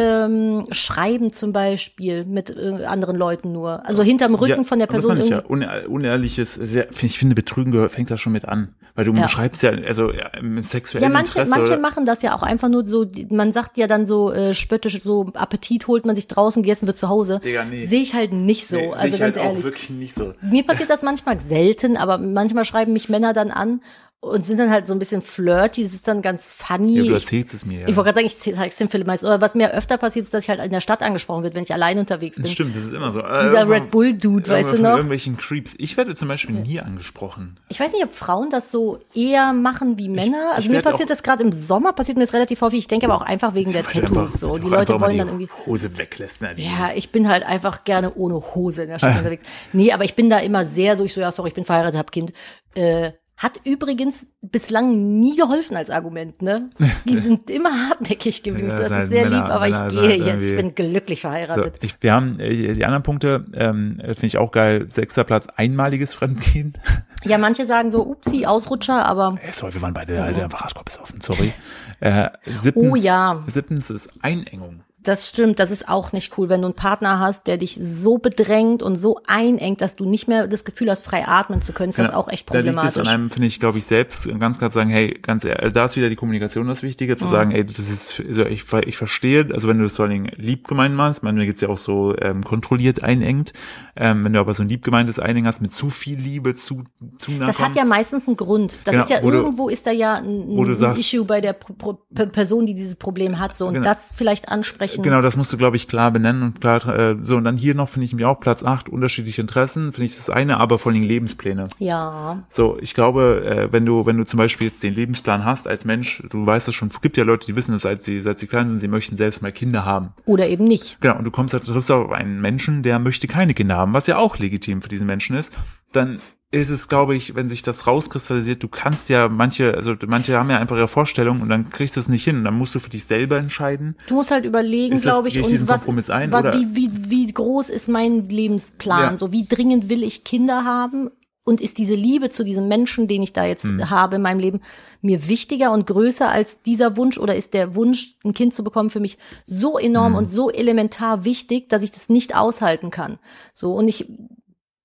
ähm, Schreiben zum Beispiel mit äh, anderen Leuten nur. Also hinterm Rücken Ja, von der das Person meine ich ja, unehr- unehrliches, sehr, ich finde, Betrügen gehört, fängt da schon mit an. Weil du Ja. schreibst ja, also ja, im sexuellen Ja, manche, Interesse. manche oder, machen das ja auch einfach nur so, man sagt ja dann so äh, spöttisch, so Appetit holt man sich draußen, gegessen wird zu Hause. Digga, nee. Sehe ich halt nicht so, Nee, also ganz halt ehrlich. Auch wirklich nicht so. Mir passiert das manchmal selten, aber manchmal schreiben mich Männer dann an und sind dann halt so ein bisschen flirty, das ist dann ganz funny. Ja, du ich erzählst es mir ja. ich wollte gerade sagen, ich zeig's dem Philipp meist. Oder was mir öfter passiert, ist, dass ich halt in der Stadt angesprochen wird, wenn ich allein unterwegs bin. das stimmt, das ist immer so. Dieser Irgendwann- Red Bull-Dude, weißt du von noch? irgendwelchen Creeps. Ich werde zum Beispiel nie angesprochen. Ich weiß nicht, ob Frauen das so eher machen wie Männer. ich Also mir passiert das gerade im Sommer, passiert mir das relativ häufig. Ich denke aber auch einfach wegen der du einfach- Tattoos. So. Die Leute wollen die dann irgendwie. Hose weglässt. Ne? Die- Ja, ich bin halt einfach gerne ohne Hose in der Stadt unterwegs. Nee, aber ich bin da immer sehr so, ich so, ja, sorry, ich bin verheiratet, hab Kind. Äh, hat übrigens bislang nie geholfen als Argument, ne? Die sind immer hartnäckig geblieben. Ja, so, das sind ist sehr Männer- lieb, aber Männer ich gehe jetzt. Ich bin glücklich So, verheiratet. ich, wir haben äh, die anderen Punkte, ähm, finde ich auch geil. Sechster Platz, einmaliges Fremdgehen. Ja, manche sagen so, upsi, Ausrutscher, aber Äh, sorry, wir waren beide halt einfach hardcore besoffen, sorry. Äh, siebtens, Oh ja. Siebtens ist Einengung. Das stimmt, das ist auch nicht cool, wenn du einen Partner hast, der dich so bedrängt und so einengt, dass du nicht mehr das Gefühl hast, frei atmen zu können, ist das auch echt problematisch. Da liegt es an einem, finde ich, glaube ich, selbst ganz klar zu sagen, hey, ganz ehrlich, also da ist wieder die Kommunikation das Wichtige, zu mhm. sagen, ey, das ist, also ich, ich verstehe, also wenn du das vor allen Dingen lieb gemeint machst, man mir geht's ja auch so ähm, kontrolliert einengt, ähm, wenn du aber so ein lieb gemeintes Einengen hast mit zu viel Liebe, zu, zu nah Das hat ja meistens einen Grund. Das genau, ist ja irgendwo du, ist da ja ein, ein sagst, Issue bei der Pro Pro Person, die dieses Problem hat, so, und genau. das vielleicht ansprechen sprechen. Genau, das musst du, glaube ich, klar benennen und klar, äh, so, und dann hier noch finde ich mir auch Platz acht unterschiedliche Interessen, finde ich das eine, aber vor allem Lebenspläne. Ja. So, ich glaube, äh, wenn du, wenn du zum Beispiel jetzt den Lebensplan hast als Mensch, du weißt es schon, gibt ja Leute, die wissen es, seit sie, seit sie klein sind, sie möchten selbst mal Kinder haben. Oder eben nicht. Genau, und du kommst, triffst auf einen Menschen, der möchte keine Kinder haben, was ja auch legitim für diesen Menschen ist, dann ist es, glaube ich, wenn sich das rauskristallisiert, du kannst ja manche, also manche haben ja einfach ihre Vorstellung und dann kriegst du es nicht hin und dann musst du für dich selber entscheiden. Du musst halt überlegen, glaube ich, und was, ein, was wie, wie, wie groß ist mein Lebensplan, ja. so wie dringend will ich Kinder haben und ist diese Liebe zu diesem Menschen, den ich da jetzt hm. habe in meinem Leben, mir wichtiger und größer als dieser Wunsch oder ist der Wunsch, ein Kind zu bekommen, für mich so enorm hm. und so elementar wichtig, dass ich das nicht aushalten kann. So und ich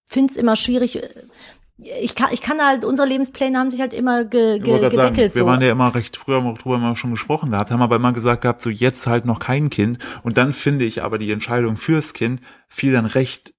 finde es immer schwierig ich kann, ich kann halt, unsere Lebenspläne haben sich halt immer ge, ge, gedeckelt. Sagen, wir so. waren ja immer recht früher haben drüber mal schon gesprochen gehabt, haben aber immer gesagt gehabt, so jetzt halt noch kein Kind. Und dann finde ich aber die Entscheidung fürs Kind fiel dann recht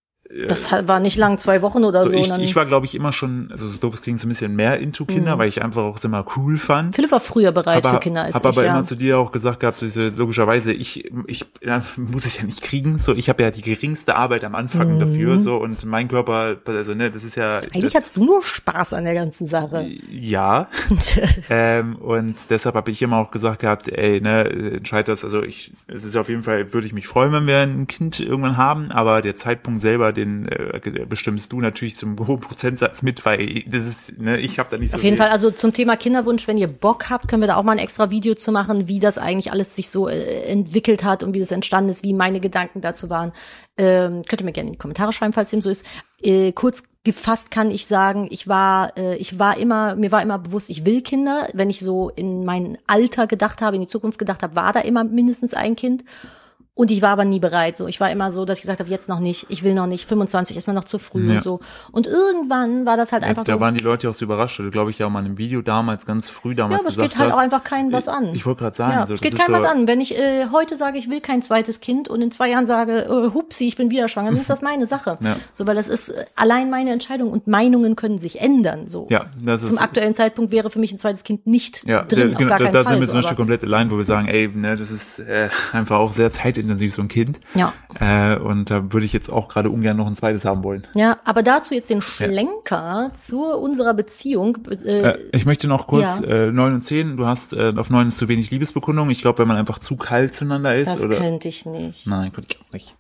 das war nicht lang, zwei Wochen oder so. so ich, ich war, glaube ich, immer schon, also so doof, es klingt so ein bisschen mehr into Kinder, mhm. weil ich einfach auch immer cool fand. Philipp war früher bereit aber, für Kinder als hab ich. Habe aber ja. immer zu dir auch gesagt gehabt, diese, logischerweise, ich, ich ja, muss es ja nicht kriegen. So, ich habe ja die geringste Arbeit am Anfang mhm. dafür, so und mein Körper, also ne, das ist ja. Eigentlich das, hast du nur Spaß an der ganzen Sache. Ja. ähm, und deshalb habe ich immer auch gesagt gehabt, ey, ne, entscheid das. Also ich, es ist auf jeden Fall, würde ich mich freuen, wenn wir ein Kind irgendwann haben, aber der Zeitpunkt selber, den äh, bestimmst du natürlich zum hohen Prozentsatz mit, weil das ist, ne, ich habe da nicht so Auf jeden viel. Fall, also zum Thema Kinderwunsch, wenn ihr Bock habt, können wir da auch mal ein extra Video zu machen, wie das eigentlich alles sich so äh, entwickelt hat und wie das entstanden ist, wie meine Gedanken dazu waren. Ähm, könnt ihr mir gerne in die Kommentare schreiben, falls dem so ist. Äh, kurz gefasst kann ich sagen, ich war, äh, ich war immer, mir war immer bewusst, ich will Kinder. Wenn ich so in mein Alter gedacht habe, in die Zukunft gedacht habe, war da immer mindestens ein Kind. Und ich war aber nie bereit. So, ich war immer so, dass ich gesagt habe, jetzt noch nicht, ich will noch nicht, 25 ist mir noch zu früh ja. und so. Und irgendwann war das halt einfach ja, so. Da waren die Leute auch so überrascht. Du glaube ich ja auch mal in einem Video damals, ganz früh damals. Ja, aber es geht halt hast, auch einfach keinen was an. Ich, ich wollte gerade sagen, ja, so, es geht keinem so was an. Wenn ich äh, heute sage, ich will kein zweites Kind und in zwei Jahren sage, äh, hupsi, ich bin wieder schwanger, dann ist das meine Sache. Ja. So, weil das ist äh, allein meine Entscheidung und Meinungen können sich ändern. So. Ja, das Zum ist, aktuellen Zeitpunkt wäre für mich ein zweites Kind nicht ja, drin. Der, genau, da, da sind wir zum Beispiel komplett allein, wo wir sagen, ey, ne, das ist äh, einfach auch sehr zeitintensiv, so ein Kind. Ja. Äh, und da würde ich jetzt auch gerade ungern noch ein zweites haben wollen. Ja, aber dazu jetzt den Schlenker ja. zu unserer Beziehung. Äh, äh, ich möchte noch kurz ja. äh, 9 und 10. Du hast äh, auf 9 ist zu wenig Liebesbekundung. Ich glaube, wenn man einfach zu kalt zueinander ist. Das oder, könnte ich nicht. Nein, könnte ich auch nicht.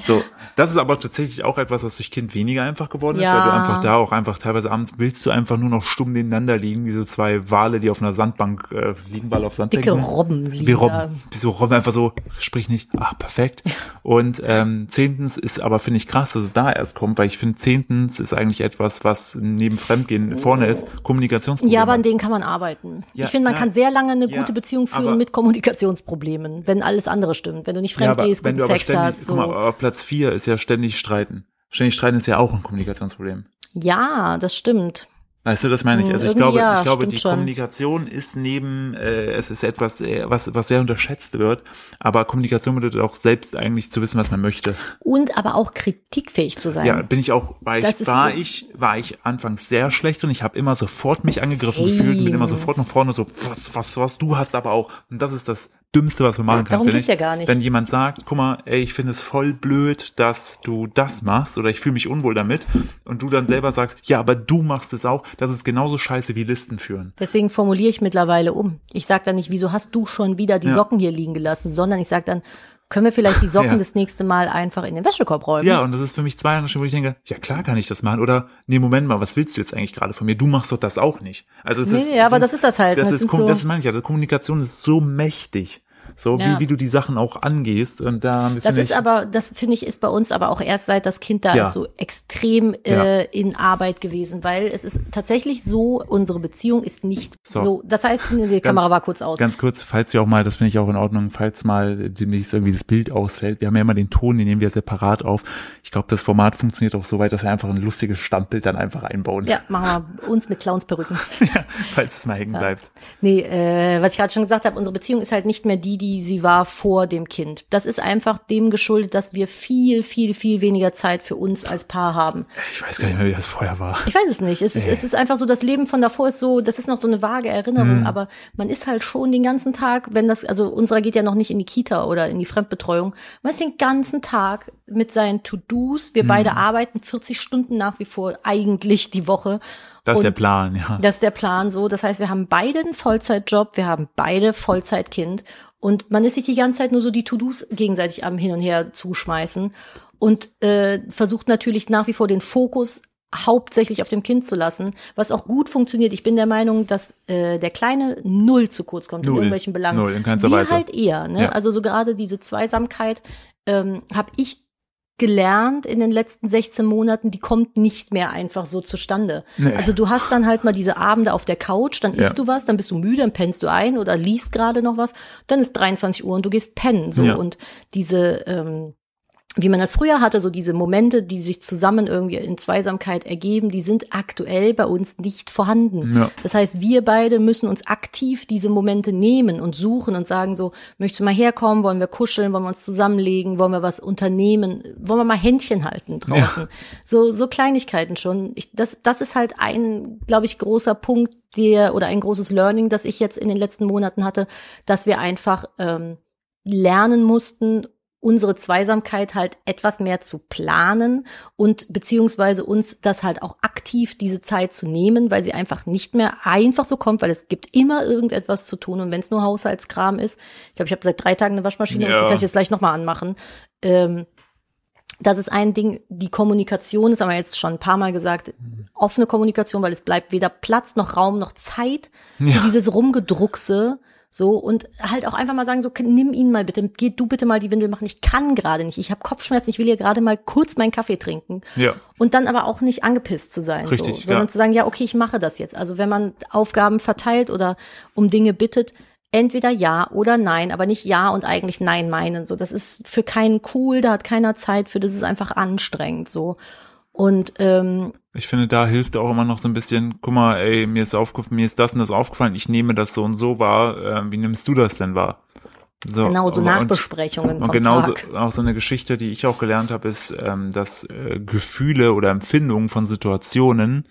So, das ist aber tatsächlich auch etwas, was durch Kind weniger einfach geworden ist, ja. weil du einfach da auch einfach teilweise abends willst du einfach nur noch stumm nebeneinander liegen, wie so zwei Wale, die auf einer Sandbank äh, liegen, weil auf Sandbank. Dicke Robben liegen Wie Robben, wie so Robben einfach so, sprich nicht, ah, perfekt. Und ähm, zehntens ist aber, finde ich, krass, dass es da erst kommt, weil ich finde, zehntens ist eigentlich etwas, was neben Fremdgehen vorne ist, Kommunikationsprobleme. Ja, aber an denen kann man arbeiten. Ja, ich finde, man ja, kann sehr lange eine gute Beziehung führen mit Kommunikationsproblemen, wenn alles andere stimmt. Wenn du nicht fremd gehst, gut Sex hast. So. Mal, auf Platz vier ist ja ständig streiten. Ständig streiten ist ja auch ein Kommunikationsproblem. Ja, das stimmt. Weißt du, das meine ich. Also ich glaube, ja, ich glaube, die schon. Kommunikation ist neben, äh, es ist etwas, äh, was, was sehr unterschätzt wird. Aber Kommunikation bedeutet auch selbst eigentlich zu wissen, was man möchte. Und aber auch kritikfähig zu sein. Ja, bin ich auch, war ich, war ich, war ich anfangs sehr schlecht und ich habe immer sofort mich angegriffen Same. gefühlt, bin immer sofort nach vorne so, was, was, was, du hast aber auch. Und das ist das Dümmste, was man machen kann. Darum geht's ja gar nicht. Wenn jemand sagt, guck mal, ey, ich finde es voll blöd, dass du das machst oder ich fühle mich unwohl damit und du dann selber sagst, ja, aber du machst es auch, das ist genauso scheiße wie Listen führen. Deswegen formuliere ich mittlerweile um. Ich sage dann nicht, wieso hast du schon wieder die ja. Socken hier liegen gelassen, sondern ich sage dann, können wir vielleicht die Socken ja. das nächste Mal einfach in den Wäschekorb räumen? Ja, und das ist für mich zwei Jahre schon, wo ich denke, ja klar kann ich das machen. Oder, nee, Moment mal, was willst du jetzt eigentlich gerade von mir? Du machst doch das auch nicht. Also es nee, ist, ja, aber das ist das halt. Das, das ist, so das meine ich ja, Kommunikation ist so mächtig. So Ja. wie, wie du die Sachen auch angehst. Und da Das ist ich, aber, das finde ich, ist bei uns aber auch erst seit das Kind da Ja. ist so extrem Ja. äh, in Arbeit gewesen, weil es ist tatsächlich so, unsere Beziehung ist nicht So. so. Das heißt, die Kamera war kurz aus. Ganz kurz, falls wir auch mal, das finde ich auch in Ordnung, falls mal demnächst irgendwie das Bild ausfällt. Wir haben ja immer den Ton, den nehmen wir separat auf. Ich glaube, das Format funktioniert auch so weit, dass wir einfach ein lustiges Standbild dann einfach einbauen. Ja, machen wir uns mit Clownsperücken. Ja, falls es mal hängen bleibt. Nee, äh, was ich gerade schon gesagt habe, unsere Beziehung ist halt nicht mehr die, die sie war vor dem Kind. Das ist einfach dem geschuldet, dass wir viel, viel, viel weniger Zeit für uns als Paar haben. Ich weiß gar nicht mehr, wie das vorher war. Ich weiß es nicht. Es ist, Nee. es ist einfach so, das Leben von davor ist so, das ist noch so eine vage Mhm. Erinnerung, aber man ist halt schon den ganzen Tag, wenn das, also unserer geht ja noch nicht in die Kita oder in die Fremdbetreuung, man ist den ganzen Tag mit seinen To-Dos. Mhm. Wir beide arbeiten 40 Stunden nach wie vor eigentlich die Woche. Das ist der Plan, ja. Das ist der Plan so. Das heißt, wir haben beide einen Vollzeitjob, wir haben beide Vollzeitkind und man ist sich die ganze Zeit nur so die To-Dos gegenseitig am Hin und Her zuschmeißen und äh, versucht natürlich nach wie vor den Fokus hauptsächlich auf dem Kind zu lassen, was auch gut funktioniert. Ich bin der Meinung, dass äh, der Kleine null zu kurz kommt in Null. irgendwelchen Belangen. Null, in keinster Wir Weise. halt eher. Ne? Ja. Also so gerade diese Zweisamkeit ähm, habe ich gelernt in den letzten 16 Monaten, die kommt nicht mehr einfach so zustande. Nee. Also du hast dann halt mal diese Abende auf der Couch, dann isst Ja. du was, dann bist du müde, dann pennst du ein oder liest gerade noch was, dann ist 23 Uhr und du gehst pennen. So Ja. und diese ähm, wie man das früher hatte, so diese Momente, die sich zusammen irgendwie in Zweisamkeit ergeben, die sind aktuell bei uns nicht vorhanden. Ja. Das heißt, wir beide müssen uns aktiv diese Momente nehmen und suchen und sagen so, möchtest du mal herkommen, wollen wir kuscheln, wollen wir uns zusammenlegen, wollen wir was unternehmen, wollen wir mal Händchen halten draußen. So, so Kleinigkeiten schon. Ich, das, das ist halt ein, glaube ich, großer Punkt, der, oder ein großes Learning, das ich jetzt in den letzten Monaten hatte, dass wir einfach ähm, lernen mussten, unsere Zweisamkeit halt etwas mehr zu planen und beziehungsweise uns das halt auch aktiv diese Zeit zu nehmen, weil sie einfach nicht mehr einfach so kommt, weil es gibt immer irgendetwas zu tun und wenn es nur Haushaltskram ist, ich glaube, ich habe seit drei Tagen eine Waschmaschine Ja. und die kann ich jetzt gleich nochmal anmachen. Ähm, das ist ein Ding, die Kommunikation, das haben wir jetzt schon ein paar Mal gesagt, offene Kommunikation, weil es bleibt weder Platz noch Raum noch Zeit für Ja. dieses Rumgedruckse. So, und halt auch einfach mal sagen, so, nimm ihn mal bitte, geh du bitte mal die Windel machen. Ich kann gerade nicht. Ich habe Kopfschmerzen, ich will hier gerade mal kurz meinen Kaffee trinken. Ja. Und dann aber auch nicht angepisst zu sein, Richtig, so, sondern ja. zu sagen, ja, okay, ich mache das jetzt. Also wenn man Aufgaben verteilt oder um Dinge bittet, entweder ja oder nein, aber nicht ja und eigentlich nein meinen. So, das ist für keinen cool, da hat keiner Zeit für, das ist einfach anstrengend. So. Und ähm, Ich finde, da hilft auch immer noch so ein bisschen, guck mal, ey, mir ist aufgefallen, mir ist das und das aufgefallen, ich nehme das so und so wahr, äh, wie nimmst du das denn wahr? So, genau so und- Nachbesprechungen Und vom genauso Tag. auch so eine Geschichte, die ich auch gelernt habe, ist, ähm, dass äh, Gefühle oder Empfindungen von Situationen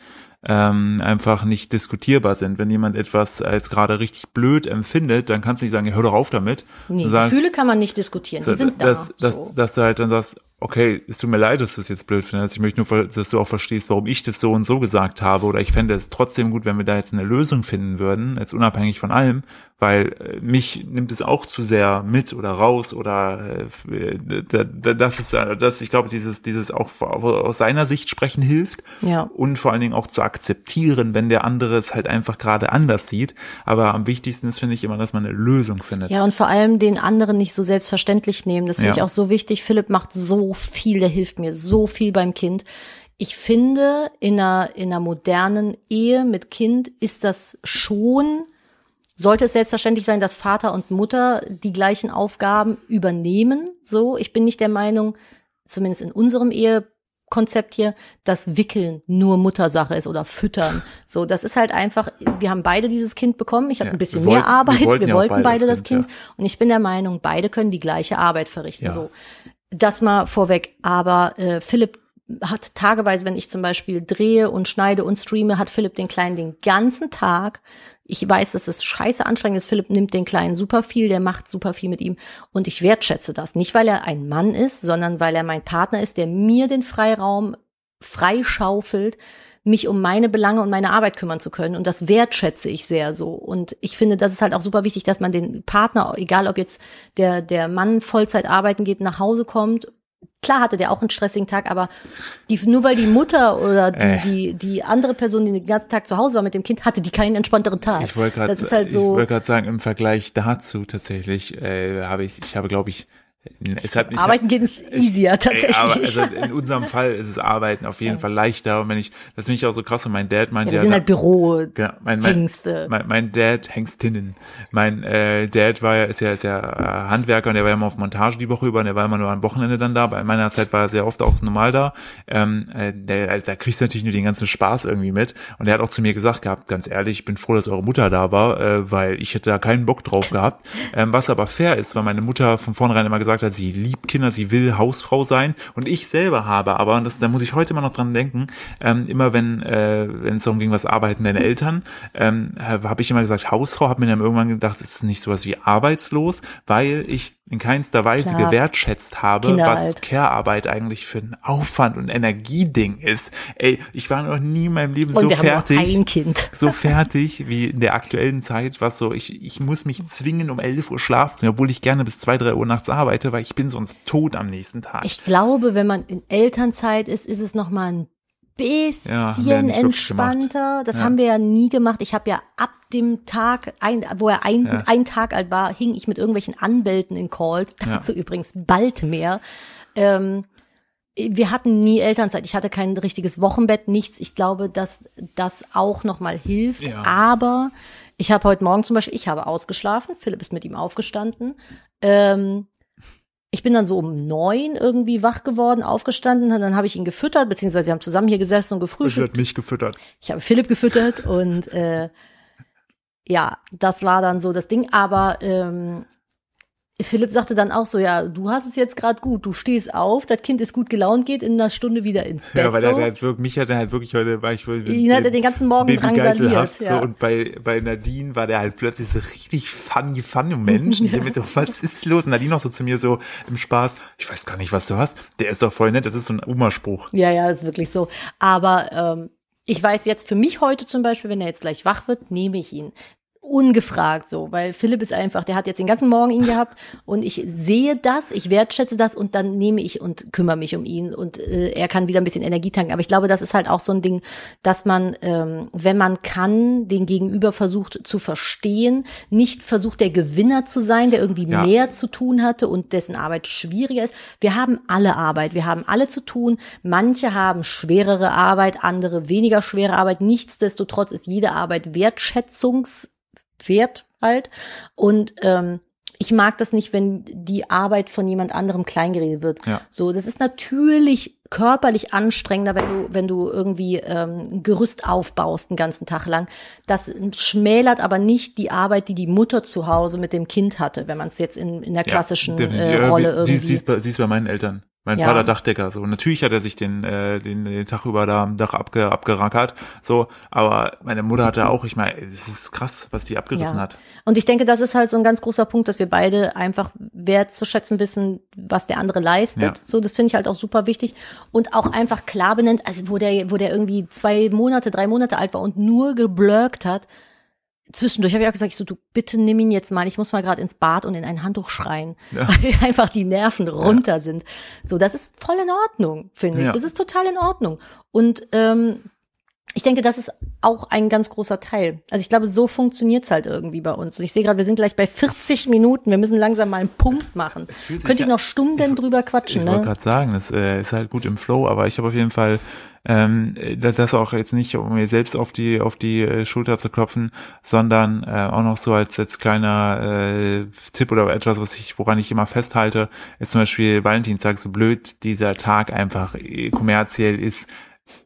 ähm, einfach nicht diskutierbar sind. Wenn jemand etwas als gerade richtig blöd empfindet, dann kannst du nicht sagen, hör doch auf damit. Nee, sagst, Gefühle kann man nicht diskutieren, die sind da. dass, dass, so. dass du halt dann sagst, okay, es tut mir leid, dass du es jetzt blöd findest. Ich möchte nur, dass du auch verstehst, warum ich das so und so gesagt habe. Oder ich fände es trotzdem gut, wenn wir da jetzt eine Lösung finden würden, jetzt unabhängig von allem, weil äh, mich nimmt es auch zu sehr mit oder raus oder äh, da- das ist, äh, das, ich glaube, dieses, dieses auch aus seiner Sicht sprechen hilft Ja. und vor allen Dingen auch zu akzeptieren, wenn der andere es halt einfach gerade anders sieht. Aber am wichtigsten ist, finde ich, immer, dass man eine Lösung findet. Ja, und vor allem den anderen nicht so selbstverständlich nehmen. Das finde Ja. ich auch so wichtig. Philipp macht so viel, der hilft mir so viel beim Kind. Ich finde, in einer, in einer modernen Ehe mit Kind ist das schon, sollte es selbstverständlich sein, dass Vater und Mutter die gleichen Aufgaben übernehmen. So, ich bin nicht der Meinung, zumindest in unserem Ehekonzept hier, dass Wickeln nur Muttersache ist oder Füttern. So, das ist halt einfach, wir haben beide dieses Kind bekommen. Ich hatte Ja, ein bisschen wir mehr wollten- wir Arbeit. wollten Wir ja wollten beide beide das Kind, Kind. Und ich bin der Meinung, beide können die gleiche Arbeit verrichten. Ja. So, das mal vorweg. Aber äh, Philipp hat tageweise, wenn ich zum Beispiel drehe und schneide und streame, hat Philipp den Kleinen den ganzen Tag. Ich weiß, dass es scheiße anstrengend ist. Philipp nimmt den Kleinen super viel, der macht super viel mit ihm. Und ich wertschätze das. Nicht, weil er ein Mann ist, sondern weil er mein Partner ist, der mir den Freiraum freischaufelt, mich um meine Belange und meine Arbeit kümmern zu können. Und das wertschätze ich sehr so. Und ich finde, das ist halt auch super wichtig, dass man den Partner, egal ob jetzt der, der Mann Vollzeit arbeiten geht, nach Hause kommt klar hatte der auch einen stressigen Tag, aber die, nur weil die Mutter oder die, Äh. die, die andere Person, die den ganzen Tag zu Hause war mit dem Kind, hatte die keinen entspannteren Tag. Ich wollte gerade halt ich so, gerade sagen, im Vergleich dazu tatsächlich äh, habe ich, ich habe glaube ich, es hat nicht arbeiten geht es easier tatsächlich. Ey, aber also in unserem Fall ist es Arbeiten auf jeden Fall leichter. Und wenn ich, das finde ich auch so krass. Und mein Dad meinte ja, wir ja, sind halt Büro. Genau, mein, mein, Hengste. Mein, mein Dad, Hengstinnen. Mein äh, Dad war ja, ist ja, ist ja äh, Handwerker und der war ja immer auf Montage die Woche über und der war immer nur am Wochenende dann da. Bei meiner Zeit war er sehr oft auch normal da. Ähm, äh, der, da kriegst du natürlich nur den ganzen Spaß irgendwie mit. Und er hat auch zu mir gesagt gehabt, ganz ehrlich, ich bin froh, dass eure Mutter da war, äh, weil ich hätte da keinen Bock drauf gehabt. Ähm, was aber fair ist, weil meine Mutter von vornherein immer gesagt hat, sie liebt Kinder, sie will Hausfrau sein. Und ich selber habe aber, und das, da muss ich heute immer noch dran denken, ähm, immer wenn äh, es darum ging, was arbeiten deine Eltern, ähm, habe ich immer gesagt, Hausfrau, habe mir dann irgendwann gedacht, es ist nicht sowas wie arbeitslos, weil ich in keinster Weise Klar. gewertschätzt habe, Kinder was halt. Care-Arbeit eigentlich für ein Aufwand und Energieding ist. Ey, ich war noch nie in meinem Leben Und so fertig nur ein Kind. so fertig wie in der aktuellen Zeit, was so, ich, ich muss mich zwingen, um 11 Uhr schlafen obwohl ich gerne bis 2, 3 Uhr nachts arbeite, weil ich bin sonst tot am nächsten Tag. Ich glaube, wenn man in Elternzeit ist, ist es noch mal ein bisschen Ja, entspannter. Das Ja. haben wir ja nie gemacht. Ich habe ja ab dem Tag, ein, wo er ein, Ja. ein Tag alt war, hing ich mit irgendwelchen Anwälten in Calls. Dazu übrigens bald mehr. Ähm, wir hatten nie Elternzeit. Ich hatte kein richtiges Wochenbett, nichts. Ich glaube, dass das auch noch mal hilft. Aber ich habe heute Morgen zum Beispiel, ich habe ausgeschlafen. Philipp ist mit ihm aufgestanden. Ähm, ich bin dann so um neun irgendwie wach geworden, aufgestanden, und dann habe ich ihn gefüttert, beziehungsweise wir haben zusammen hier gesessen und Ich gefrühstückt. wird mich gefüttert. Ich habe Philipp gefüttert und äh, ja, das war dann so das Ding. Aber ähm, Philipp sagte dann auch so, ja, du hast es jetzt gerade gut, du stehst auf, das Kind ist gut gelaunt, geht in einer Stunde wieder ins Bett. Ja, weil so. er halt wirklich, mich hat er halt wirklich heute, war ich wohl. Ihn hat er den ganzen Morgen drangsaliert. Ja. So, und bei, bei Nadine war der halt plötzlich so richtig funny, funny Mensch. Ich hab mir so, was ist los? Und Nadine auch so zu mir so im Spaß, ich weiß gar nicht, was du hast. Der ist doch voll nett, das ist so ein Oma-Spruch. Ja, ja, ist wirklich so. Aber ähm, ich weiß jetzt für mich heute zum Beispiel, wenn er jetzt gleich wach wird, nehme ich ihn. Ungefragt so, weil Philipp ist einfach, der hat jetzt den ganzen Morgen ihn gehabt und ich sehe das, ich wertschätze das und dann nehme ich und kümmere mich um ihn und äh, er kann wieder ein bisschen Energie tanken. Aber ich glaube, das ist halt auch so ein Ding, dass man, ähm, wenn man kann, den Gegenüber versucht zu verstehen, nicht versucht der Gewinner zu sein, der irgendwie Ja. mehr zu tun hatte und dessen Arbeit schwieriger ist. Wir haben alle Arbeit, wir haben alle zu tun. Manche haben schwerere Arbeit, andere weniger schwere Arbeit. Nichtsdestotrotz ist jede Arbeit wertschätzungswert halt. Und ähm, ich mag das nicht, wenn die Arbeit von jemand anderem kleingeredet wird. Ja. So, das ist natürlich körperlich anstrengender, wenn du, wenn du irgendwie ähm, ein Gerüst aufbaust den ganzen Tag lang. Das schmälert aber nicht die Arbeit, die die Mutter zu Hause mit dem Kind hatte, wenn man es jetzt in, in der klassischen definitiv. äh, Ja, Rolle wie- irgendwie. Sie, sie, ist bei, sie ist bei meinen Eltern. Mein Ja. Vater Dachdecker, so. Natürlich hat er sich den, äh, den, den Tag über da am Dach abge, abgerackert, so. Aber meine Mutter hatte auch, ich meine, es ist krass, was die abgerissen Ja. hat. Und ich denke, das ist halt so ein ganz großer Punkt, dass wir beide einfach wertzuschätzen wissen, was der andere leistet. Ja. So, das finde ich halt auch super wichtig. Und auch einfach klar benennt, also wo der, wo der irgendwie zwei Monate, drei Monate alt war und nur geblurkt hat. Zwischendurch habe ich auch gesagt, ich so, du bitte nimm ihn jetzt mal, ich muss mal gerade ins Bad und in ein Handtuch schreien, Ja. weil einfach die Nerven runter sind. So, das ist voll in Ordnung, finde ich. Ja. Das ist total in Ordnung. Und ähm, ich denke, das ist auch ein ganz großer Teil. Also ich glaube, so funktioniert's halt irgendwie bei uns. Und ich sehe gerade, wir sind gleich bei 40 Minuten. Wir müssen langsam mal einen Punkt machen. Es Könnte ich ja- noch Stunden drüber Ich quatschen, wollte ne? gerade sagen, das äh, ist halt gut im Flow, aber ich habe auf jeden Fall ähm, da- das auch jetzt nicht, um mir selbst auf die auf die äh, Schulter zu klopfen, sondern äh, auch noch so als als kleiner äh, Tipp oder etwas, was ich woran ich immer festhalte, ist zum Beispiel Valentinstag so blöd dieser Tag einfach äh, kommerziell ist.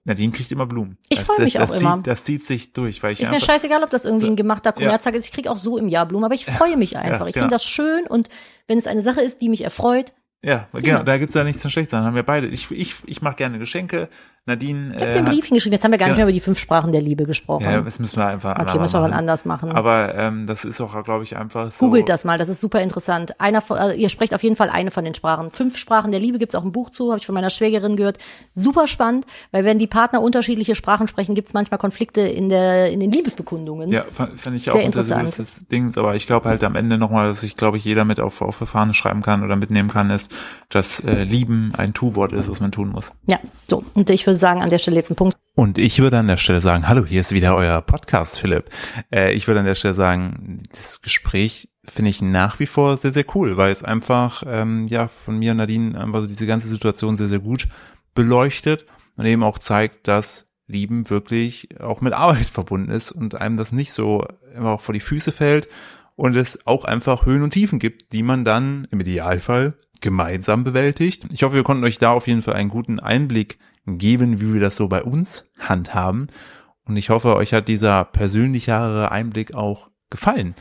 Nadine kriegt immer Blumen. Ich Das- freu mich das, auch das immer. Zieht, das zieht sich durch, weil ich Ist mir scheißegal, ob das irgendwie So, ein gemachter ja. Kommerztag ist. Ich krieg auch so im Jahr Blumen, aber ich freue mich einfach. ich genau. finde das schön und wenn es eine Sache ist, die mich erfreut, ja, genau, da gibt's ja nichts zu schlecht sein. Haben wir beide. Ich ich ich mache gerne Geschenke. Nadine. ich habe äh, den Brief hingeschrieben. Jetzt haben wir gar nicht mehr über die fünf Sprachen der Liebe gesprochen. Ja, das müssen wir einfach. okay, müssen wir machen. anders machen. Aber ähm, das ist auch, glaube ich, einfach so. Googelt das mal, das ist super interessant. Einer von, also ihr sprecht auf jeden Fall eine von den Sprachen. Fünf Sprachen der Liebe gibt's auch ein Buch zu, habe ich von meiner Schwägerin gehört. Super spannend, weil wenn die Partner unterschiedliche Sprachen sprechen, gibt's manchmal Konflikte in der in den Liebesbekundungen. Ja, finde ich Sehr auch ein interessant. gewisses Dings, aber ich glaube halt am Ende nochmal, dass ich glaube ich jeder mit auf, auf Fahne schreiben kann oder mitnehmen kann, ist, dass äh, Lieben ein Tu-Wort ist, was man tun muss. Ja, so. Und ich würde sagen, an der Stelle jetzt ein Punkt. Und ich würde an der Stelle sagen, hallo, hier ist wieder euer Podcast, Philipp. Äh, ich würde an der Stelle sagen, das Gespräch finde ich nach wie vor sehr, sehr cool, weil es einfach, ähm, ja, von mir und Nadine einfach diese ganze Situation sehr, sehr gut beleuchtet und eben auch zeigt, dass Lieben wirklich auch mit Arbeit verbunden ist und einem das nicht so immer auch vor die Füße fällt und es auch einfach Höhen und Tiefen gibt, die man dann im Idealfall gemeinsam bewältigt. Ich hoffe, wir konnten euch da auf jeden Fall einen guten Einblick geben, wie wir das so bei uns handhaben. Und ich hoffe, euch hat dieser persönlichere Einblick auch gefallen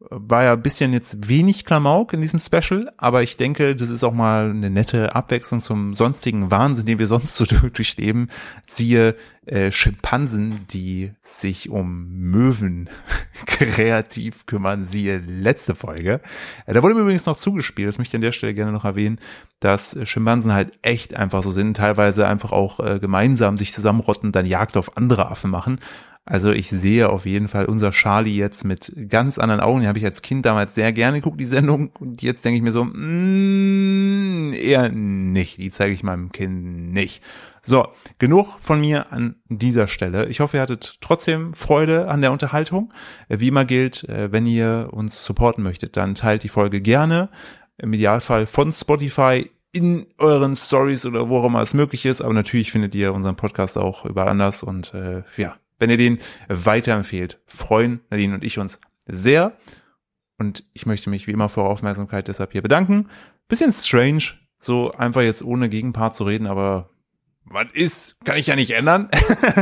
war ja ein bisschen jetzt wenig Klamauk in diesem Special, aber ich denke, das ist auch mal eine nette Abwechslung zum sonstigen Wahnsinn, den wir sonst so durchleben. Siehe äh, Schimpansen, die sich um Möwen kreativ kümmern, siehe letzte Folge. Äh, da wurde mir übrigens noch zugespielt, das möchte ich an der Stelle gerne noch erwähnen, dass Schimpansen halt echt einfach so sind, teilweise einfach auch äh, gemeinsam sich zusammenrotten, dann Jagd auf andere Affen machen. Also ich sehe auf jeden Fall unser Charlie jetzt mit ganz anderen Augen. Die habe ich als Kind damals sehr gerne geguckt, die Sendung. Und jetzt denke ich mir so, mm, eher nicht. Die zeige ich meinem Kind nicht. So, genug von mir an dieser Stelle. Ich hoffe, ihr hattet trotzdem Freude an der Unterhaltung. Wie immer gilt, äh, wenn ihr uns supporten möchtet, dann teilt die Folge gerne. Im Idealfall von Spotify in euren Stories oder wo auch immer es möglich ist. Aber natürlich findet ihr unseren Podcast auch überall anders. Und äh, ja, wenn ihr den weiterempfehlt. Freuen Nadine und ich uns sehr. Und ich möchte mich wie immer für eure Aufmerksamkeit deshalb hier bedanken. Bisschen strange, so einfach jetzt ohne Gegenpart zu reden, aber was ist, kann ich ja nicht ändern.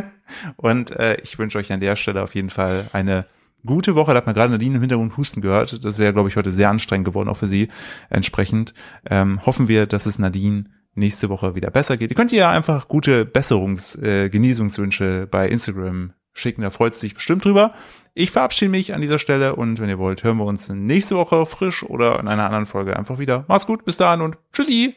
und äh, ich wünsche euch an der Stelle auf jeden Fall eine gute Woche. Da hat man gerade Nadine im Hintergrund husten gehört. Das wäre, glaube ich, heute sehr anstrengend geworden, auch für sie. Entsprechend ähm, hoffen wir, dass es Nadine nächste Woche wieder besser geht. Ihr könnt ja einfach gute Besserungs-, äh, Genesungswünsche bei Instagram schicken, da freut es sich bestimmt drüber. Ich verabschiede mich an dieser Stelle und wenn ihr wollt, hören wir uns nächste Woche frisch oder in einer anderen Folge einfach wieder. Macht's gut, bis dahin und tschüssi!